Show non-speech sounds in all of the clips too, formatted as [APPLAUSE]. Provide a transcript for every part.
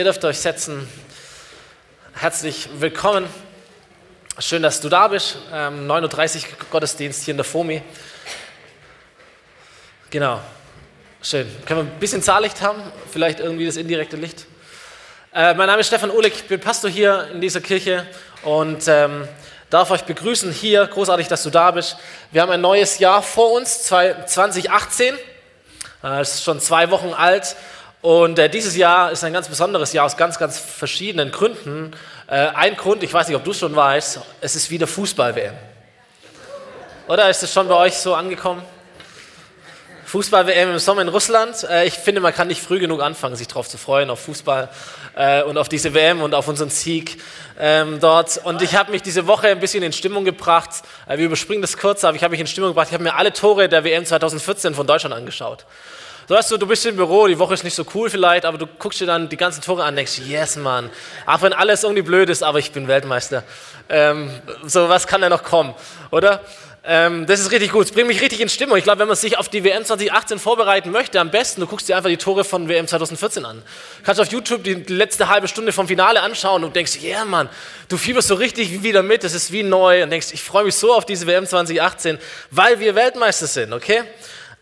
Ihr dürft euch setzen. Herzlich willkommen. Schön, dass du da bist. Ähm, 9.30 Uhr Gottesdienst hier in der FOMI. Genau. Schön. Können wir ein bisschen Zahllicht haben? Vielleicht irgendwie das indirekte Licht? Äh, mein Name ist Stefan Uhlig, ich bin Pastor hier in dieser Kirche und ähm, darf euch begrüßen hier. Großartig, dass du da bist. Wir haben ein neues Jahr vor uns, 2018. Äh, es ist schon zwei Wochen alt und äh, dieses Jahr ist ein ganz besonderes Jahr aus ganz, ganz verschiedenen Gründen. Äh, ein Grund, ich weiß nicht, ob du schon weißt, es ist wieder Fußball-WM. Oder ist es schon bei euch so angekommen? Fußball-WM im Sommer in Russland. Äh, ich finde, man kann nicht früh genug anfangen, sich darauf zu freuen, auf Fußball äh, und auf diese WM und auf unseren Sieg ähm, dort. Und ich habe mich diese Woche ein bisschen in Stimmung gebracht. Äh, wir überspringen das kurz, aber ich habe mich in Stimmung gebracht. Ich habe mir alle Tore der WM 2014 von Deutschland angeschaut. So weißt du, du bist im Büro, die Woche ist nicht so cool vielleicht, aber du guckst dir dann die ganzen Tore an und denkst, yes, Mann. Auch wenn alles irgendwie blöd ist, aber ich bin Weltmeister. Ähm, so, was kann da noch kommen, oder? Ähm, das ist richtig gut. Es bringt mich richtig in Stimmung. Ich glaube, wenn man sich auf die WM 2018 vorbereiten möchte, am besten, du guckst dir einfach die Tore von WM 2014 an. Du kannst auf YouTube die letzte halbe Stunde vom Finale anschauen und denkst, yeah, Mann, du fieberst so richtig wieder mit, das ist wie neu und denkst, ich freue mich so auf diese WM 2018, weil wir Weltmeister sind, okay?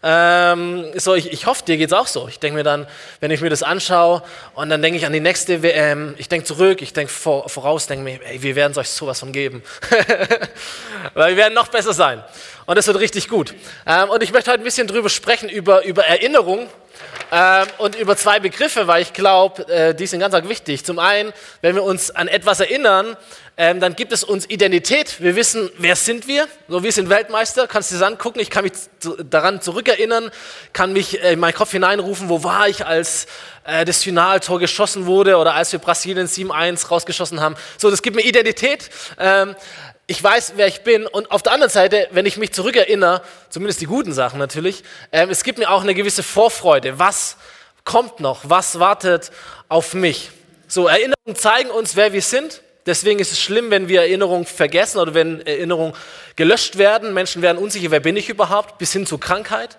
Ähm, so, ich, ich hoffe, dir geht es auch so. Ich denke mir dann, wenn ich mir das anschaue und dann denke ich an die nächste WM, ich denke zurück, ich denke vor, voraus, denke mir, ey, wir werden euch sowas von geben. [LAUGHS] Weil wir werden noch besser sein. Und das wird richtig gut. Ähm, und ich möchte heute ein bisschen drüber sprechen, über, über Erinnerung ähm, und über zwei Begriffe, weil ich glaube, äh, die sind ganz, ganz wichtig. Zum einen, wenn wir uns an etwas erinnern, ähm, dann gibt es uns Identität. Wir wissen, wer sind wir? So, wir sind Weltmeister. Kannst du das angucken? Ich kann mich daran zurückerinnern, kann mich äh, in meinen Kopf hineinrufen, wo war ich, als äh, das Finaltor geschossen wurde oder als wir Brasilien 7-1 rausgeschossen haben. So, das gibt mir Identität. Ähm, ich weiß, wer ich bin. Und auf der anderen Seite, wenn ich mich zurückerinnere, zumindest die guten Sachen natürlich, ähm, es gibt mir auch eine gewisse Vorfreude. Was kommt noch? Was wartet auf mich? So, Erinnerungen zeigen uns, wer wir sind. Deswegen ist es schlimm, wenn wir Erinnerungen vergessen oder wenn Erinnerungen gelöscht werden. Menschen werden unsicher, wer bin ich überhaupt, bis hin zur Krankheit.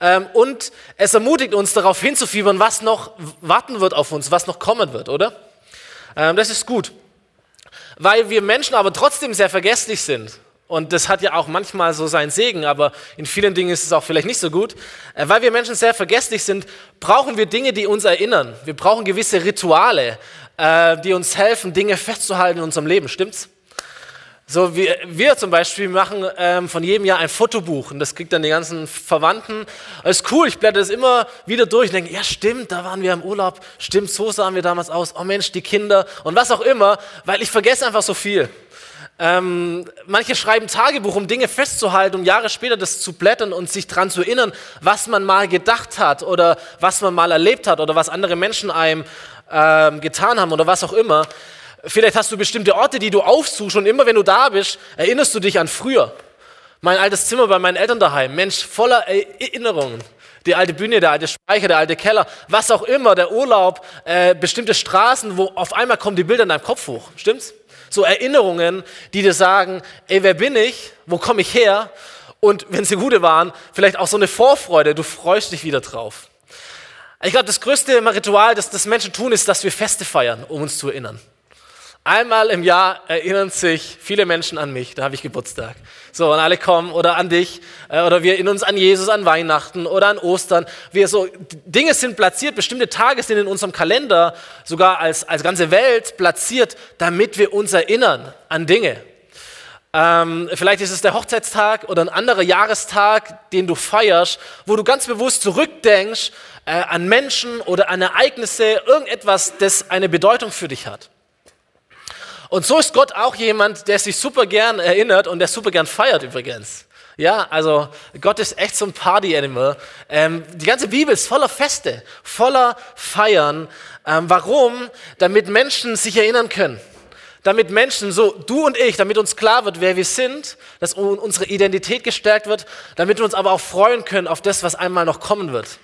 Ähm, und es ermutigt uns darauf hinzufiebern, was noch warten wird auf uns, was noch kommen wird, oder? Ähm, das ist gut weil wir Menschen aber trotzdem sehr vergesslich sind. Und das hat ja auch manchmal so seinen Segen, aber in vielen Dingen ist es auch vielleicht nicht so gut. Äh, weil wir Menschen sehr vergesslich sind, brauchen wir Dinge, die uns erinnern. Wir brauchen gewisse Rituale, äh, die uns helfen, Dinge festzuhalten in unserem Leben. Stimmt's? So, wir, wir zum Beispiel machen ähm, von jedem Jahr ein Fotobuch und das kriegt dann die ganzen Verwandten. Ist cool, ich blätter das immer wieder durch und denke, ja stimmt, da waren wir im Urlaub, stimmt, so sahen wir damals aus, oh Mensch, die Kinder und was auch immer, weil ich vergesse einfach so viel. Ähm, manche schreiben Tagebuch, um Dinge festzuhalten, um Jahre später das zu blättern und sich daran zu erinnern, was man mal gedacht hat oder was man mal erlebt hat oder was andere Menschen einem ähm, getan haben oder was auch immer. Vielleicht hast du bestimmte Orte, die du aufsuchst und immer wenn du da bist, erinnerst du dich an früher. Mein altes Zimmer bei meinen Eltern daheim, Mensch, voller Erinnerungen. Die alte Bühne, der alte Speicher, der alte Keller, was auch immer, der Urlaub, äh, bestimmte Straßen, wo auf einmal kommen die Bilder in deinem Kopf hoch. Stimmt's? So Erinnerungen, die dir sagen, ey, wer bin ich? Wo komme ich her? Und wenn sie gute waren, vielleicht auch so eine Vorfreude, du freust dich wieder drauf. Ich glaube, das größte Ritual, das, das Menschen tun, ist, dass wir Feste feiern, um uns zu erinnern. Einmal im Jahr erinnern sich viele Menschen an mich, da habe ich Geburtstag. So, und alle kommen oder an dich äh, oder wir erinnern uns an Jesus, an Weihnachten oder an Ostern. Wir so, Dinge sind platziert, bestimmte Tage sind in unserem Kalender sogar als, als ganze Welt platziert, damit wir uns erinnern an Dinge. Ähm, vielleicht ist es der Hochzeitstag oder ein anderer Jahrestag, den du feierst, wo du ganz bewusst zurückdenkst äh, an Menschen oder an Ereignisse, irgendetwas, das eine Bedeutung für dich hat. Und so ist Gott auch jemand, der sich super gern erinnert und der super gern feiert übrigens. Ja, also Gott ist echt so ein Party-Animal. Ähm, die ganze Bibel ist voller Feste, voller Feiern. Ähm, warum? Damit Menschen sich erinnern können. Damit Menschen, so du und ich, damit uns klar wird, wer wir sind, dass unsere Identität gestärkt wird, damit wir uns aber auch freuen können auf das, was einmal noch kommen wird.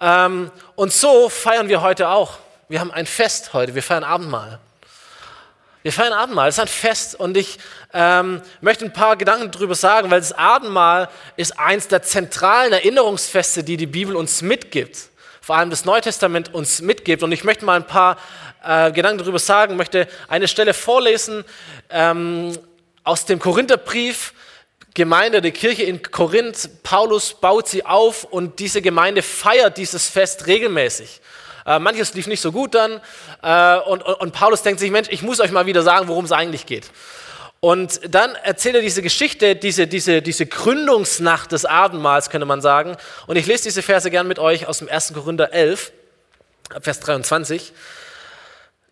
Ähm, und so feiern wir heute auch. Wir haben ein Fest heute, wir feiern Abendmahl. Wir feiern Abendmahl, es ist ein Fest und ich ähm, möchte ein paar Gedanken darüber sagen, weil das Abendmahl ist eins der zentralen Erinnerungsfeste, die die Bibel uns mitgibt. vor allem das Neue Testament uns mitgibt. Und ich möchte mal ein paar äh, Gedanken darüber sagen, möchte eine Stelle vorlesen ähm, aus dem Korintherbrief. Gemeinde, die Kirche in Korinth, Paulus baut sie auf und diese Gemeinde feiert dieses Fest regelmäßig. Äh, manches lief nicht so gut dann äh, und, und, und Paulus denkt sich, Mensch, ich muss euch mal wieder sagen, worum es eigentlich geht. Und dann erzählt er diese Geschichte, diese, diese, diese Gründungsnacht des Abendmahls, könnte man sagen. Und ich lese diese Verse gern mit euch aus dem 1. Korinther 11, Vers 23.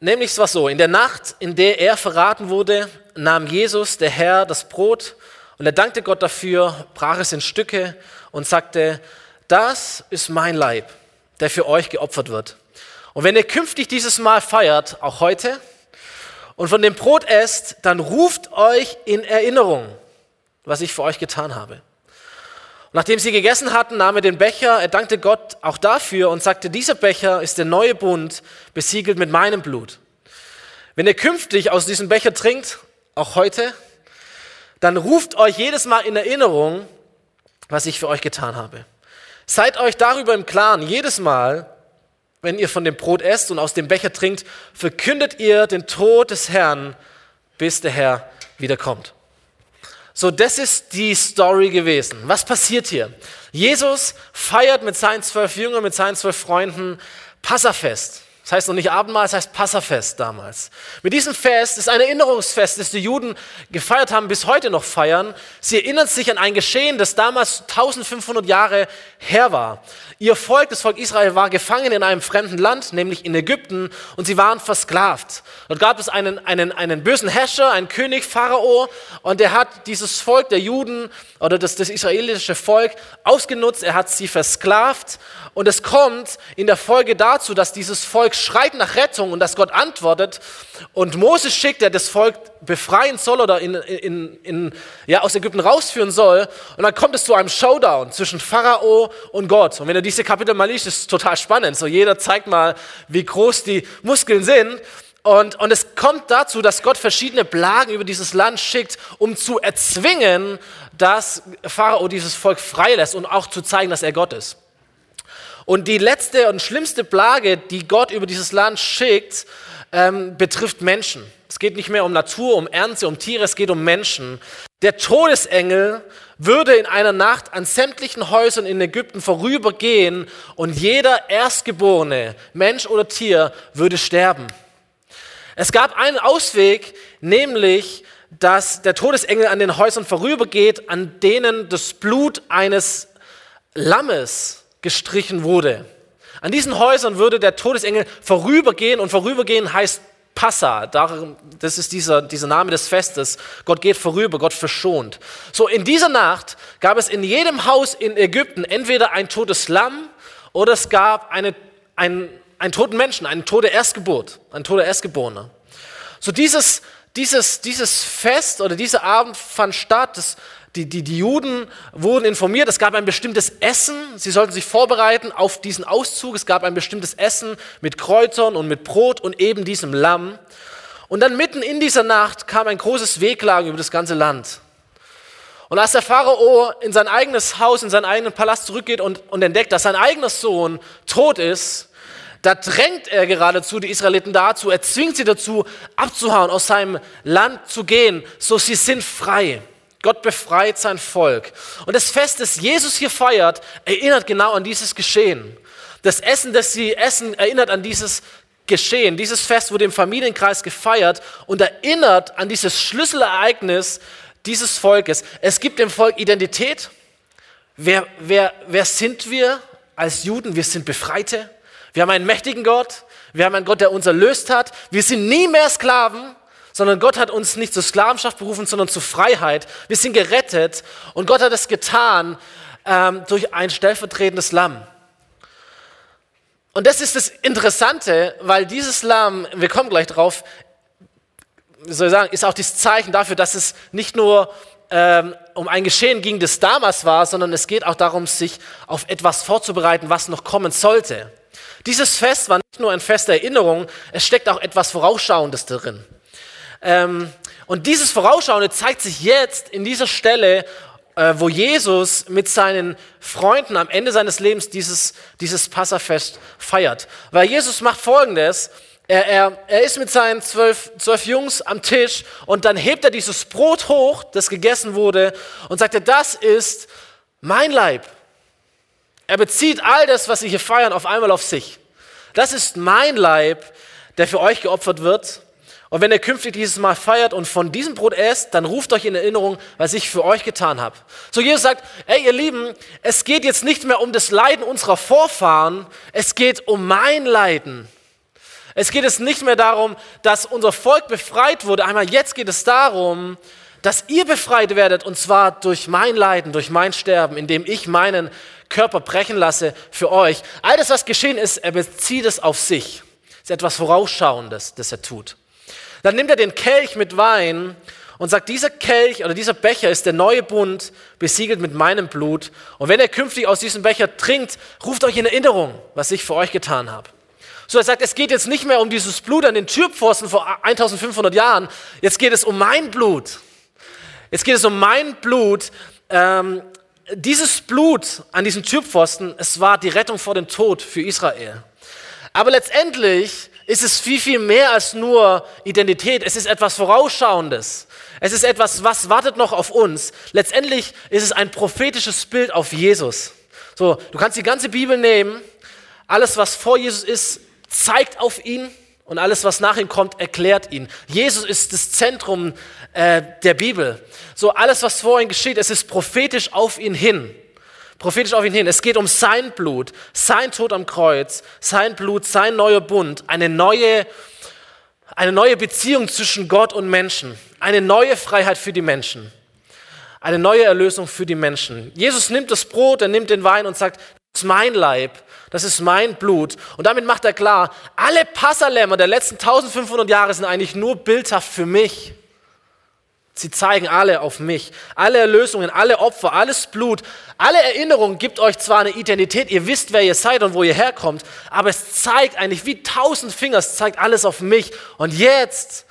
Nämlich es war so, in der Nacht, in der er verraten wurde, nahm Jesus, der Herr, das Brot und er dankte Gott dafür, brach es in Stücke und sagte, das ist mein Leib, der für euch geopfert wird. Und wenn ihr künftig dieses Mal feiert, auch heute, und von dem Brot esst, dann ruft euch in Erinnerung, was ich für euch getan habe. Und nachdem sie gegessen hatten, nahm er den Becher, er dankte Gott auch dafür und sagte, dieser Becher ist der neue Bund, besiegelt mit meinem Blut. Wenn ihr künftig aus diesem Becher trinkt, auch heute, dann ruft euch jedes Mal in Erinnerung, was ich für euch getan habe. Seid euch darüber im Klaren, jedes Mal, wenn ihr von dem Brot esst und aus dem Becher trinkt, verkündet ihr den Tod des Herrn, bis der Herr wiederkommt. So, das ist die Story gewesen. Was passiert hier? Jesus feiert mit seinen zwölf Jüngern, mit seinen zwölf Freunden Passafest. Das heißt noch nicht Abendmahl, das heißt Passafest damals. Mit diesem Fest ist ein Erinnerungsfest, das die Juden gefeiert haben, bis heute noch feiern. Sie erinnern sich an ein Geschehen, das damals 1500 Jahre her war. Ihr Volk, das Volk Israel, war gefangen in einem fremden Land, nämlich in Ägypten, und sie waren versklavt. Dort gab es einen, einen, einen bösen Herrscher, einen König, Pharao, und er hat dieses Volk der Juden oder das, das israelische Volk ausgenutzt, er hat sie versklavt, und es kommt in der Folge dazu, dass dieses Volk schreit nach Rettung und dass Gott antwortet, und Moses schickt, der das Volk befreien soll oder in, in, in, ja, aus Ägypten rausführen soll, und dann kommt es zu einem Showdown zwischen Pharao und Gott. Und wenn er diese Kapitel mal liest, ist es total spannend. So jeder zeigt mal, wie groß die Muskeln sind. Und, und es kommt dazu, dass Gott verschiedene Plagen über dieses Land schickt, um zu erzwingen, dass Pharao dieses Volk freilässt und auch zu zeigen, dass er Gott ist. Und die letzte und schlimmste Plage, die Gott über dieses Land schickt, ähm, betrifft Menschen. Es geht nicht mehr um Natur, um Ernte, um Tiere, es geht um Menschen. Der Todesengel würde in einer Nacht an sämtlichen Häusern in Ägypten vorübergehen und jeder Erstgeborene, Mensch oder Tier, würde sterben. Es gab einen Ausweg, nämlich, dass der Todesengel an den Häusern vorübergeht, an denen das Blut eines Lammes gestrichen wurde. An diesen Häusern würde der Todesengel vorübergehen und vorübergehen heißt Passa, das ist dieser, dieser Name des Festes. Gott geht vorüber, Gott verschont. So, in dieser Nacht gab es in jedem Haus in Ägypten entweder ein totes Lamm oder es gab eine, ein, einen toten Menschen, eine tote Erstgeburt, ein toter Erstgeborener. So, dieses, dieses, dieses Fest oder dieser Abend fand statt. Das, die, die, die Juden wurden informiert, es gab ein bestimmtes Essen, sie sollten sich vorbereiten auf diesen Auszug, es gab ein bestimmtes Essen mit Kräutern und mit Brot und eben diesem Lamm. Und dann mitten in dieser Nacht kam ein großes Wehklagen über das ganze Land. Und als der Pharao in sein eigenes Haus, in seinen eigenen Palast zurückgeht und, und entdeckt, dass sein eigener Sohn tot ist, da drängt er geradezu die Israeliten dazu, er zwingt sie dazu, abzuhauen, aus seinem Land zu gehen, so sie sind frei. Gott befreit sein Volk. Und das Fest, das Jesus hier feiert, erinnert genau an dieses Geschehen. Das Essen, das sie essen, erinnert an dieses Geschehen. Dieses Fest wurde im Familienkreis gefeiert und erinnert an dieses Schlüsselereignis dieses Volkes. Es gibt dem Volk Identität. Wer, wer, wer sind wir als Juden? Wir sind Befreite. Wir haben einen mächtigen Gott. Wir haben einen Gott, der uns erlöst hat. Wir sind nie mehr Sklaven sondern Gott hat uns nicht zur Sklavenschaft berufen, sondern zur Freiheit. Wir sind gerettet und Gott hat es getan ähm, durch ein stellvertretendes Lamm. Und das ist das Interessante, weil dieses Lamm, wir kommen gleich drauf, soll ich sagen, ist auch das Zeichen dafür, dass es nicht nur ähm, um ein Geschehen ging, das damals war, sondern es geht auch darum, sich auf etwas vorzubereiten, was noch kommen sollte. Dieses Fest war nicht nur ein Fest der Erinnerung, es steckt auch etwas Vorausschauendes darin. Ähm, und dieses Vorausschauende zeigt sich jetzt in dieser Stelle äh, wo Jesus mit seinen Freunden am Ende seines Lebens dieses, dieses Passafest feiert. Weil Jesus macht Folgendes. Er, er, er ist mit seinen zwölf, zwölf Jungs am Tisch und dann hebt er dieses Brot hoch, das gegessen wurde, und sagt, das ist mein Leib. Er bezieht all das, was sie hier feiern, auf einmal auf sich. Das ist mein Leib, der für euch geopfert wird. Und wenn ihr künftig dieses Mal feiert und von diesem Brot esst, dann ruft euch in Erinnerung, was ich für euch getan habe. So Jesus sagt, ey ihr Lieben, es geht jetzt nicht mehr um das Leiden unserer Vorfahren, es geht um mein Leiden. Es geht es nicht mehr darum, dass unser Volk befreit wurde. Einmal jetzt geht es darum, dass ihr befreit werdet und zwar durch mein Leiden, durch mein Sterben, indem ich meinen Körper brechen lasse für euch. All das, was geschehen ist, er bezieht es auf sich. Das ist etwas Vorausschauendes, das er tut. Dann nimmt er den Kelch mit Wein und sagt, dieser Kelch oder dieser Becher ist der neue Bund, besiegelt mit meinem Blut. Und wenn ihr künftig aus diesem Becher trinkt, ruft euch in Erinnerung, was ich für euch getan habe. So, er sagt, es geht jetzt nicht mehr um dieses Blut an den Türpfosten vor 1500 Jahren, jetzt geht es um mein Blut. Jetzt geht es um mein Blut. Ähm, dieses Blut an diesen Türpfosten, es war die Rettung vor dem Tod für Israel. Aber letztendlich ist es viel, viel mehr als nur Identität. Es ist etwas Vorausschauendes. Es ist etwas, was wartet noch auf uns. Letztendlich ist es ein prophetisches Bild auf Jesus. So, du kannst die ganze Bibel nehmen. Alles, was vor Jesus ist, zeigt auf ihn und alles, was nach ihm kommt, erklärt ihn. Jesus ist das Zentrum äh, der Bibel. So alles, was vor ihm geschieht, es ist prophetisch auf ihn hin. Prophetisch auf ihn hin. Es geht um sein Blut, sein Tod am Kreuz, sein Blut, sein neuer Bund, eine neue, eine neue Beziehung zwischen Gott und Menschen, eine neue Freiheit für die Menschen, eine neue Erlösung für die Menschen. Jesus nimmt das Brot, er nimmt den Wein und sagt, das ist mein Leib, das ist mein Blut. Und damit macht er klar, alle Passalämmer der letzten 1500 Jahre sind eigentlich nur bildhaft für mich. Sie zeigen alle auf mich. Alle Erlösungen, alle Opfer, alles Blut, alle Erinnerungen gibt euch zwar eine Identität, ihr wisst, wer ihr seid und wo ihr herkommt, aber es zeigt eigentlich wie tausend Finger, es zeigt alles auf mich. Und jetzt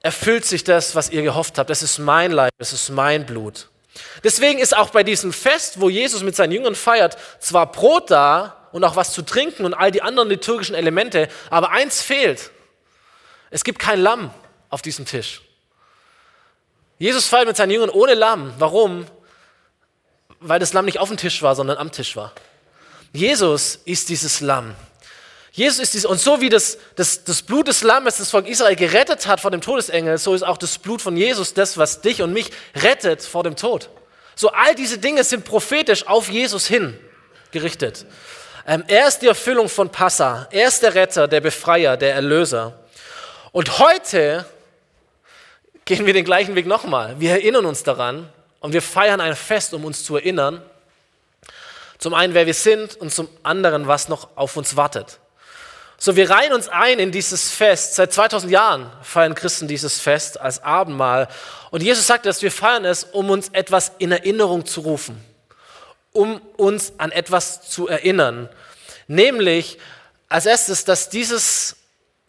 erfüllt sich das, was ihr gehofft habt. Das ist mein Leib, das ist mein Blut. Deswegen ist auch bei diesem Fest, wo Jesus mit seinen Jüngern feiert, zwar Brot da und auch was zu trinken und all die anderen liturgischen Elemente, aber eins fehlt. Es gibt kein Lamm auf diesem Tisch. Jesus feiert mit seinen Jüngern ohne Lamm. Warum? Weil das Lamm nicht auf dem Tisch war, sondern am Tisch war. Jesus ist dieses Lamm. Jesus ist dieses, und so wie das, das, das Blut des Lammes das Volk Israel gerettet hat vor dem Todesengel, so ist auch das Blut von Jesus das, was dich und mich rettet vor dem Tod. So all diese Dinge sind prophetisch auf Jesus hin gerichtet. Ähm, er ist die Erfüllung von Passa. Er ist der Retter, der Befreier, der Erlöser. Und heute gehen wir den gleichen Weg nochmal. Wir erinnern uns daran und wir feiern ein Fest, um uns zu erinnern. Zum einen, wer wir sind und zum anderen, was noch auf uns wartet. So, wir reihen uns ein in dieses Fest. Seit 2000 Jahren feiern Christen dieses Fest als Abendmahl. Und Jesus sagt, dass wir feiern es, um uns etwas in Erinnerung zu rufen, um uns an etwas zu erinnern. Nämlich als erstes, dass dieses,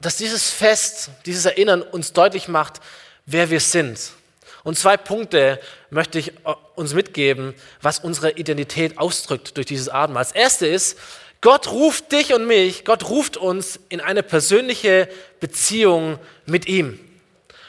dass dieses Fest, dieses Erinnern uns deutlich macht, wer wir sind. Und zwei Punkte möchte ich uns mitgeben, was unsere Identität ausdrückt durch dieses Abendmahl. Das erste ist, Gott ruft dich und mich, Gott ruft uns in eine persönliche Beziehung mit ihm.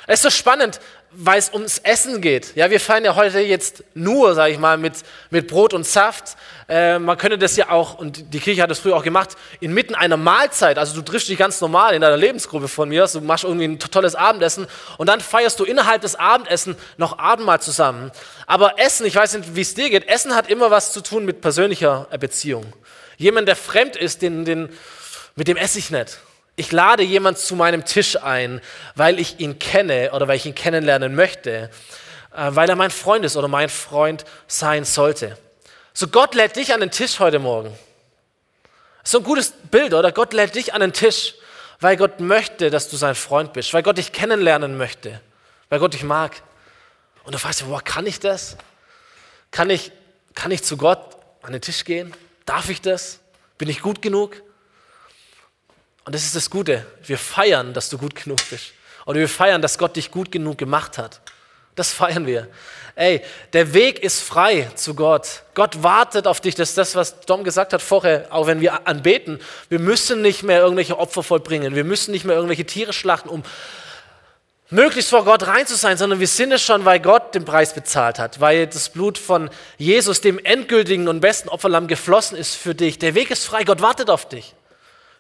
Es ist so spannend, weil es ums Essen geht. Ja, wir feiern ja heute jetzt nur, sage ich mal, mit, mit Brot und Saft. Äh, man könnte das ja auch, und die Kirche hat das früher auch gemacht, inmitten einer Mahlzeit. Also du triffst dich ganz normal in deiner Lebensgruppe von mir, du machst irgendwie ein tolles Abendessen und dann feierst du innerhalb des Abendessen noch Abendmahl zusammen. Aber Essen, ich weiß nicht, wie es dir geht, Essen hat immer was zu tun mit persönlicher Beziehung. Jemand, der fremd ist, den, den, mit dem esse ich nicht. Ich lade jemand zu meinem Tisch ein, weil ich ihn kenne oder weil ich ihn kennenlernen möchte, äh, weil er mein Freund ist oder mein Freund sein sollte. So Gott lädt dich an den Tisch heute Morgen. So ein gutes Bild, oder? Gott lädt dich an den Tisch, weil Gott möchte, dass du sein Freund bist, weil Gott dich kennenlernen möchte, weil Gott dich mag. Und du fragst dich, boah, kann ich das? Kann ich, kann ich zu Gott an den Tisch gehen? Darf ich das? Bin ich gut genug? Und das ist das Gute. Wir feiern, dass du gut genug bist. Oder wir feiern, dass Gott dich gut genug gemacht hat. Das feiern wir. Ey, der Weg ist frei zu Gott. Gott wartet auf dich. Das ist das, was Dom gesagt hat vorher, auch wenn wir anbeten. Wir müssen nicht mehr irgendwelche Opfer vollbringen. Wir müssen nicht mehr irgendwelche Tiere schlachten, um möglichst vor Gott rein zu sein, sondern wir sind es schon, weil Gott den Preis bezahlt hat, weil das Blut von Jesus, dem endgültigen und besten Opferlamm, geflossen ist für dich. Der Weg ist frei. Gott wartet auf dich.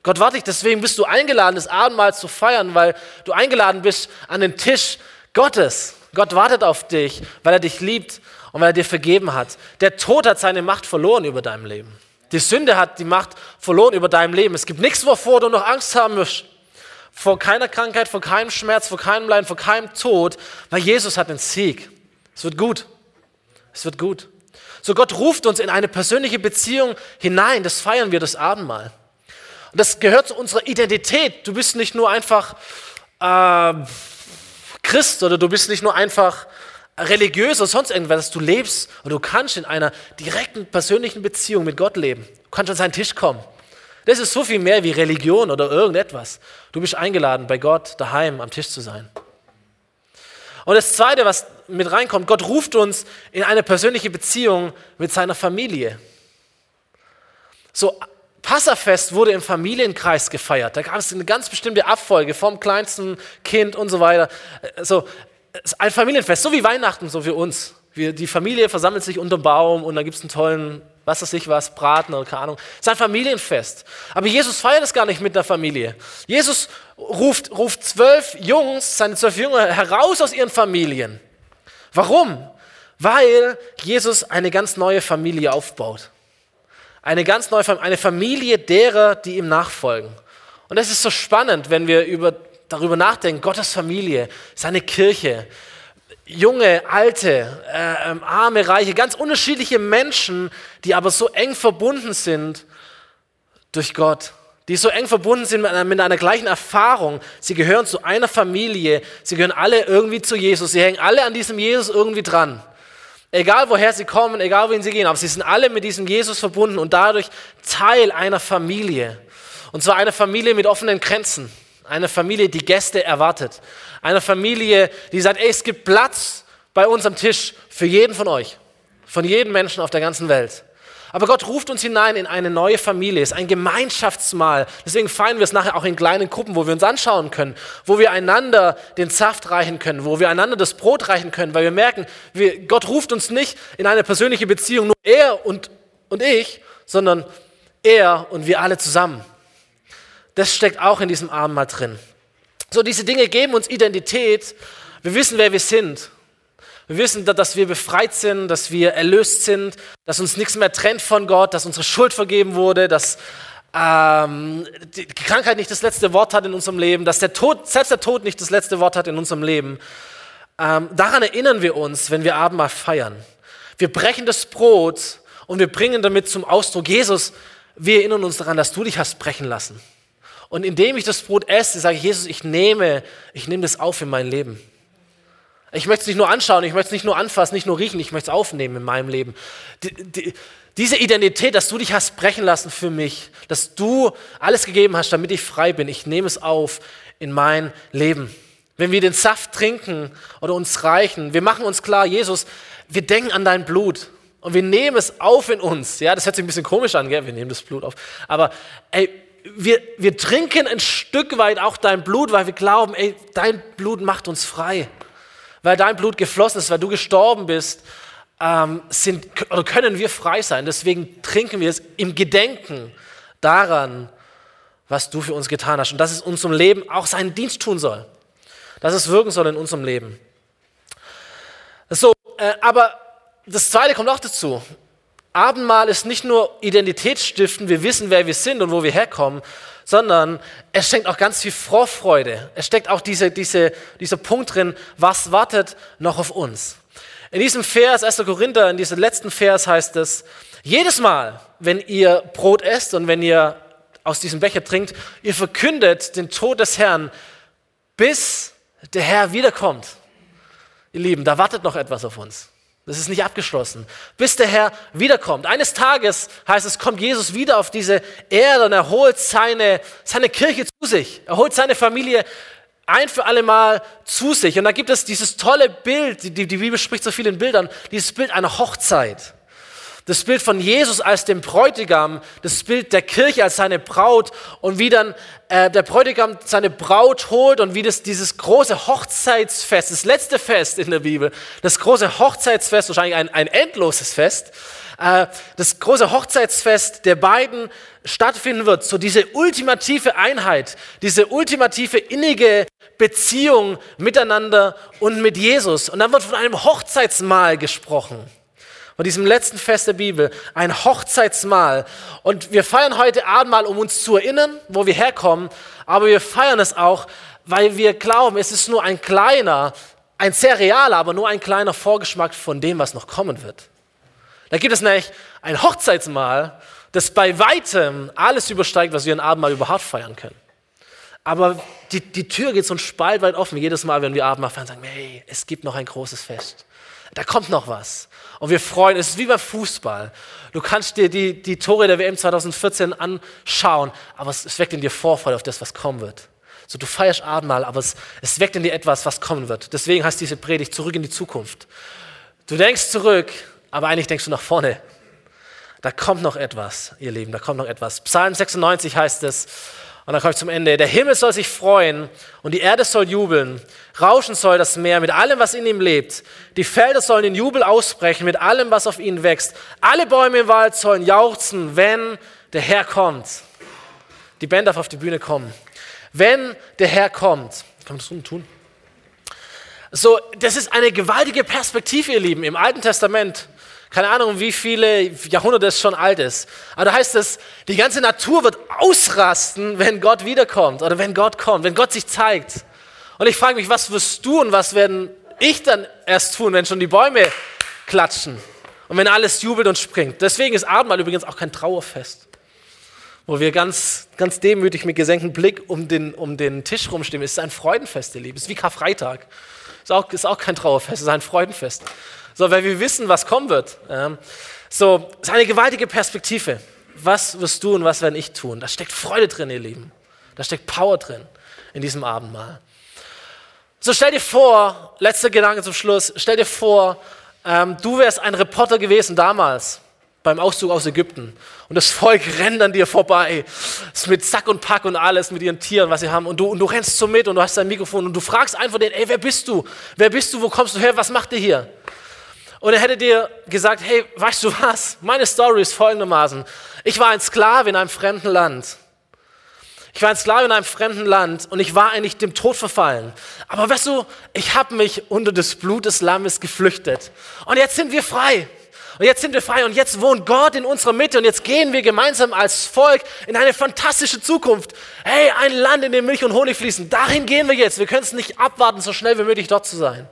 Gott wartet, deswegen bist du eingeladen, das Abendmahl zu feiern, weil du eingeladen bist an den Tisch Gottes. Gott wartet auf dich, weil er dich liebt und weil er dir vergeben hat. Der Tod hat seine Macht verloren über deinem Leben. Die Sünde hat die Macht verloren über deinem Leben. Es gibt nichts, wovor du noch Angst haben musst. Vor keiner Krankheit, vor keinem Schmerz, vor keinem Leiden, vor keinem Tod, weil Jesus hat den Sieg. Es wird gut. Es wird gut. So Gott ruft uns in eine persönliche Beziehung hinein. Das feiern wir, das Abendmahl. Und das gehört zu unserer Identität. Du bist nicht nur einfach äh, Christ oder du bist nicht nur einfach religiös oder sonst irgendwas, du lebst und du kannst in einer direkten persönlichen Beziehung mit Gott leben. Du kannst an seinen Tisch kommen. Das ist so viel mehr wie Religion oder irgendetwas. Du bist eingeladen, bei Gott daheim am Tisch zu sein. Und das Zweite, was mit reinkommt, Gott ruft uns in eine persönliche Beziehung mit seiner Familie. So Passafest wurde im Familienkreis gefeiert. Da gab es eine ganz bestimmte Abfolge vom kleinsten Kind und so weiter. So, ein Familienfest, so wie Weihnachten, so für uns. Wir, die Familie versammelt sich unter Baum und da gibt es einen tollen, was weiß ich was, Braten oder keine Ahnung. Es ist ein Familienfest. Aber Jesus feiert es gar nicht mit der Familie. Jesus ruft, ruft zwölf Jungs, seine zwölf Jünger, heraus aus ihren Familien. Warum? Weil Jesus eine ganz neue Familie aufbaut. Eine ganz neue Familie, eine Familie derer, die ihm nachfolgen. Und es ist so spannend, wenn wir über, darüber nachdenken, Gottes Familie, seine Kirche, junge, alte, äh, ähm, arme, reiche, ganz unterschiedliche Menschen, die aber so eng verbunden sind durch Gott, die so eng verbunden sind mit einer, mit einer, gleichen Erfahrung. Sie gehören zu einer Familie, sie gehören alle irgendwie zu Jesus, sie hängen alle an diesem Jesus irgendwie dran. Egal woher sie kommen, egal wohin sie gehen, aber sie sind alle mit diesem Jesus verbunden und dadurch Teil einer Familie. Und zwar einer Familie mit offenen Grenzen. Eine Familie, die Gäste erwartet. Eine Familie, die sagt, ey, es gibt Platz bei uns am Tisch für jeden von euch. Von jedem Menschen auf der ganzen Welt. Aber Gott ruft uns hinein in eine neue Familie. Ist ein Gemeinschaftsmahl. Deswegen feiern wir es nachher auch in kleinen Gruppen, wo wir uns anschauen können, wo wir einander den Saft reichen können, wo wir einander das Brot reichen können, weil wir merken, wir, Gott ruft uns nicht in eine persönliche Beziehung, nur er und, und ich, sondern er und wir alle zusammen. Das steckt auch in diesem Abendmahl drin. So, diese Dinge geben uns Identität. Wir wissen, wer wir sind. Wir wissen, dass wir befreit sind, dass wir erlöst sind, dass uns nichts mehr trennt von Gott, dass unsere Schuld vergeben wurde, dass ähm, die Krankheit nicht das letzte Wort hat in unserem Leben, dass der Tod, selbst der Tod nicht das letzte Wort hat in unserem Leben. Ähm, daran erinnern wir uns, wenn wir Abendmahl feiern. Wir brechen das Brot und wir bringen damit zum Ausdruck, Jesus, wir erinnern uns daran, dass du dich hast brechen lassen. Und indem ich das Brot esse, sage ich, Jesus, ich nehme, ich nehme das auf in mein Leben. Ich möchte es nicht nur anschauen, ich möchte es nicht nur anfassen, nicht nur riechen, ich möchte es aufnehmen in meinem Leben. Die, die, diese Identität, dass du dich hast brechen lassen für mich, dass du alles gegeben hast, damit ich frei bin, ich nehme es auf in mein Leben. Wenn wir den Saft trinken oder uns reichen, wir machen uns klar, Jesus, wir denken an dein Blut und wir nehmen es auf in uns. Ja, das hört sich ein bisschen komisch an, gell? wir nehmen das Blut auf. Aber ey, wir, wir trinken ein Stück weit auch dein Blut, weil wir glauben, ey, dein Blut macht uns frei weil dein Blut geflossen ist, weil du gestorben bist, ähm, sind, oder können wir frei sein. Deswegen trinken wir es im Gedenken daran, was du für uns getan hast. Und dass es unserem Leben auch seinen Dienst tun soll. Dass es wirken soll in unserem Leben. So, äh, aber das Zweite kommt auch dazu. Abendmahl ist nicht nur Identitätsstiften, wir wissen, wer wir sind und wo wir herkommen, sondern es steckt auch ganz viel Vorfreude. Es steckt auch diese, diese, dieser Punkt drin, was wartet noch auf uns. In diesem Vers, 1. Korinther, in diesem letzten Vers heißt es, jedes Mal, wenn ihr Brot esst und wenn ihr aus diesem Becher trinkt, ihr verkündet den Tod des Herrn, bis der Herr wiederkommt. Ihr Lieben, da wartet noch etwas auf uns. Das ist nicht abgeschlossen. Bis der Herr wiederkommt. Eines Tages heißt es, kommt Jesus wieder auf diese Erde und er holt seine, seine Kirche zu sich. Er holt seine Familie ein für alle Mal zu sich. Und da gibt es dieses tolle Bild, die, die Bibel spricht so viel in Bildern, dieses Bild einer Hochzeit. Das Bild von Jesus als dem Bräutigam, das Bild der Kirche als seine Braut und wie dann äh, der Bräutigam seine Braut holt und wie das dieses große Hochzeitsfest, das letzte Fest in der Bibel, das große Hochzeitsfest, wahrscheinlich ein, ein endloses Fest, äh, das große Hochzeitsfest der beiden stattfinden wird, so diese ultimative Einheit, diese ultimative innige Beziehung miteinander und mit Jesus. Und dann wird von einem Hochzeitsmahl gesprochen von diesem letzten Fest der Bibel, ein Hochzeitsmahl. Und wir feiern heute Abendmahl, um uns zu erinnern, wo wir herkommen, aber wir feiern es auch, weil wir glauben, es ist nur ein kleiner, ein sehr realer, aber nur ein kleiner Vorgeschmack von dem, was noch kommen wird. Da gibt es nämlich ein Hochzeitsmahl, das bei weitem alles übersteigt, was wir ein Abendmahl überhaupt feiern können. Aber die, die Tür geht so ein Spalt weit offen. Jedes Mal, wenn wir Abendmahl feiern, sagen wir, hey, es gibt noch ein großes Fest. Da kommt noch was. Und wir freuen, es ist wie beim Fußball. Du kannst dir die, die Tore der WM 2014 anschauen, aber es, es weckt in dir Vorfreude auf das, was kommen wird. So, du feierst Abendmahl, aber es, es weckt in dir etwas, was kommen wird. Deswegen heißt diese Predigt zurück in die Zukunft. Du denkst zurück, aber eigentlich denkst du nach vorne. Da kommt noch etwas, ihr Lieben, da kommt noch etwas. Psalm 96 heißt es, und dann komme ich zum Ende. Der Himmel soll sich freuen und die Erde soll jubeln. Rauschen soll das Meer mit allem, was in ihm lebt. Die Felder sollen in Jubel ausbrechen mit allem, was auf ihnen wächst. Alle Bäume im Wald sollen jauchzen, wenn der Herr kommt. Die Band darf auf die Bühne kommen. Wenn der Herr kommt. Kann man das tun? So, das ist eine gewaltige Perspektive, ihr Lieben. Im Alten Testament keine Ahnung, wie viele Jahrhunderte es schon alt ist. Aber da heißt es, die ganze Natur wird ausrasten, wenn Gott wiederkommt oder wenn Gott kommt, wenn Gott sich zeigt. Und ich frage mich, was wirst du und was werden ich dann erst tun, wenn schon die Bäume klatschen und wenn alles jubelt und springt. Deswegen ist Abendmahl übrigens auch kein Trauerfest, wo wir ganz, ganz demütig mit gesenktem Blick um den, um den Tisch rumstehen. Es ist ein Freudenfest, ihr Lieben. Es ist wie Karfreitag. Es ist auch, ist auch kein Trauerfest, es ist ein Freudenfest so, weil wir wissen, was kommen wird. so, es ist eine gewaltige Perspektive. Was wirst du und was werde ich tun? Da steckt Freude drin, ihr Lieben. Da steckt Power drin in diesem Abendmahl. So stell dir vor, letzter Gedanke zum Schluss, stell dir vor, ähm, du wärst ein Reporter gewesen damals beim Auszug aus Ägypten und das Volk [LAUGHS] rennt an dir vorbei, ist mit Sack und Pack und alles, mit ihren Tieren, was sie haben und du, und du rennst so mit und du hast dein Mikrofon und du fragst von denen, ey, wer bist du? Wer bist du? Wo kommst du her? Was macht ihr hier? Und er hätte dir gesagt, hey, weißt du was? Meine Story ist folgendermaßen. Ich war ein Sklave in einem fremden Land. Ich war ein Sklave in einem fremden Land und ich war eigentlich dem Tod verfallen. Aber weißt du, ich habe mich unter das Blut des Lammes geflüchtet. Und jetzt sind wir frei. Und jetzt sind wir frei und jetzt wohnt Gott in unserer Mitte und jetzt gehen wir gemeinsam als Volk in eine fantastische Zukunft. Hey, ein Land, in dem Milch und Honig fließen. Dahin gehen wir jetzt. Wir können es nicht abwarten, so schnell wie möglich dort zu sein.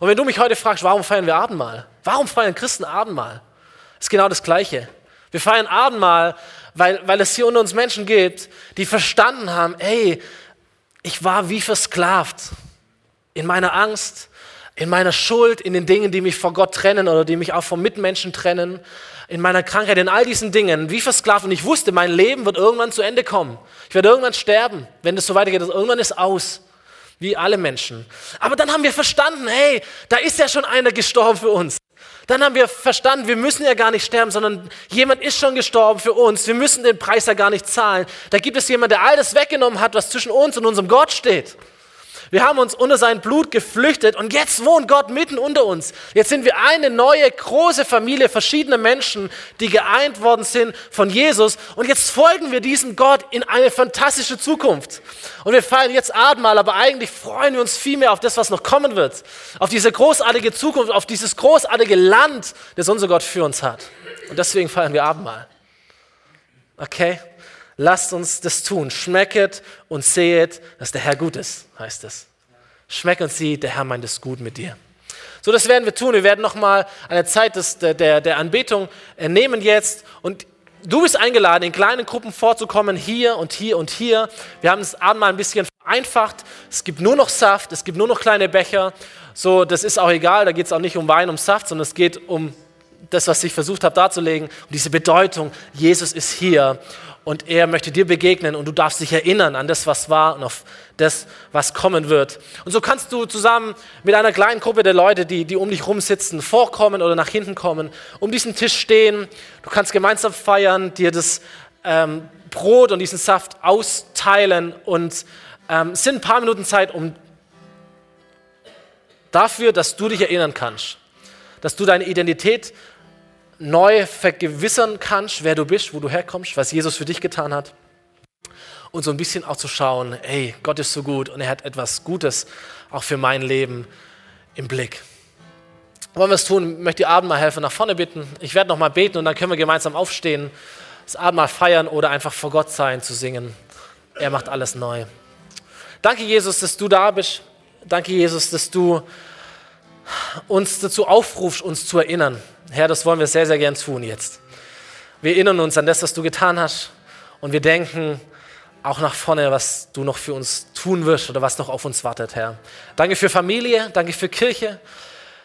Und wenn du mich heute fragst, warum feiern wir Abendmahl? Warum feiern Christen Abendmahl? ist genau das Gleiche. Wir feiern Abendmahl, weil, weil es hier unter uns Menschen gibt, die verstanden haben, ey, ich war wie versklavt in meiner Angst, in meiner Schuld, in den Dingen, die mich vor Gott trennen oder die mich auch vom Mitmenschen trennen, in meiner Krankheit, in all diesen Dingen, wie versklavt. Und ich wusste, mein Leben wird irgendwann zu Ende kommen. Ich werde irgendwann sterben, wenn das so weitergeht. Irgendwann ist aus wie alle Menschen. Aber dann haben wir verstanden, hey, da ist ja schon einer gestorben für uns. Dann haben wir verstanden, wir müssen ja gar nicht sterben, sondern jemand ist schon gestorben für uns. Wir müssen den Preis ja gar nicht zahlen. Da gibt es jemanden, der all das weggenommen hat, was zwischen uns und unserem Gott steht. Wir haben uns unter sein Blut geflüchtet und jetzt wohnt Gott mitten unter uns. Jetzt sind wir eine neue große Familie verschiedener Menschen, die geeint worden sind von Jesus und jetzt folgen wir diesem Gott in eine fantastische Zukunft. Und wir feiern jetzt Abendmahl, aber eigentlich freuen wir uns viel mehr auf das, was noch kommen wird. Auf diese großartige Zukunft, auf dieses großartige Land, das unser Gott für uns hat. Und deswegen feiern wir Abendmahl. Okay? Lasst uns das tun. Schmecket und sehet, dass der Herr gut ist, heißt es. Schmeck und sieh, der Herr meint es gut mit dir. So, das werden wir tun. Wir werden nochmal eine Zeit des, der, der, Anbetung nehmen jetzt. Und du bist eingeladen, in kleinen Gruppen vorzukommen, hier und hier und hier. Wir haben das Abendmahl ein bisschen vereinfacht. Es gibt nur noch Saft, es gibt nur noch kleine Becher. So, das ist auch egal, da geht es auch nicht um Wein, um Saft, sondern es geht um das, was ich versucht habe darzulegen, und diese Bedeutung, Jesus ist hier und er möchte dir begegnen und du darfst dich erinnern an das, was war und auf das, was kommen wird. Und so kannst du zusammen mit einer kleinen Gruppe der Leute, die, die um dich rum sitzen, vorkommen oder nach hinten kommen, um diesen Tisch stehen. Du kannst gemeinsam feiern, dir das ähm, Brot und diesen Saft austeilen und ähm, sind ein paar Minuten Zeit, um dafür, dass du dich erinnern kannst, dass du deine Identität neu vergewissern kannst, wer du bist, wo du herkommst, was Jesus für dich getan hat. Und so ein bisschen auch zu schauen, hey, Gott ist so gut und er hat etwas Gutes auch für mein Leben im Blick. Wollen wir es tun? Ich möchte die Abendmahlhelfer nach vorne bitten. Ich werde noch mal beten und dann können wir gemeinsam aufstehen, das Abendmahl feiern oder einfach vor Gott sein, zu singen. Er macht alles neu. Danke, Jesus, dass du da bist. Danke, Jesus, dass du uns dazu aufrufst, uns zu erinnern. Herr, das wollen wir sehr, sehr gern tun jetzt. Wir erinnern uns an das, was du getan hast und wir denken auch nach vorne, was du noch für uns tun wirst oder was noch auf uns wartet, Herr. Danke für Familie, danke für Kirche.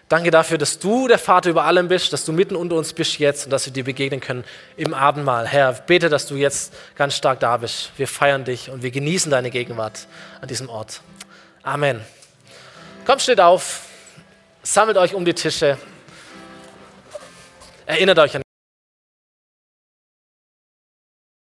Danke dafür, dass du der Vater über allem bist, dass du mitten unter uns bist jetzt und dass wir dir begegnen können im Abendmahl. Herr, bete, dass du jetzt ganz stark da bist. Wir feiern dich und wir genießen deine Gegenwart an diesem Ort. Amen. Kommt, steht auf, sammelt euch um die Tische, erinnert euch an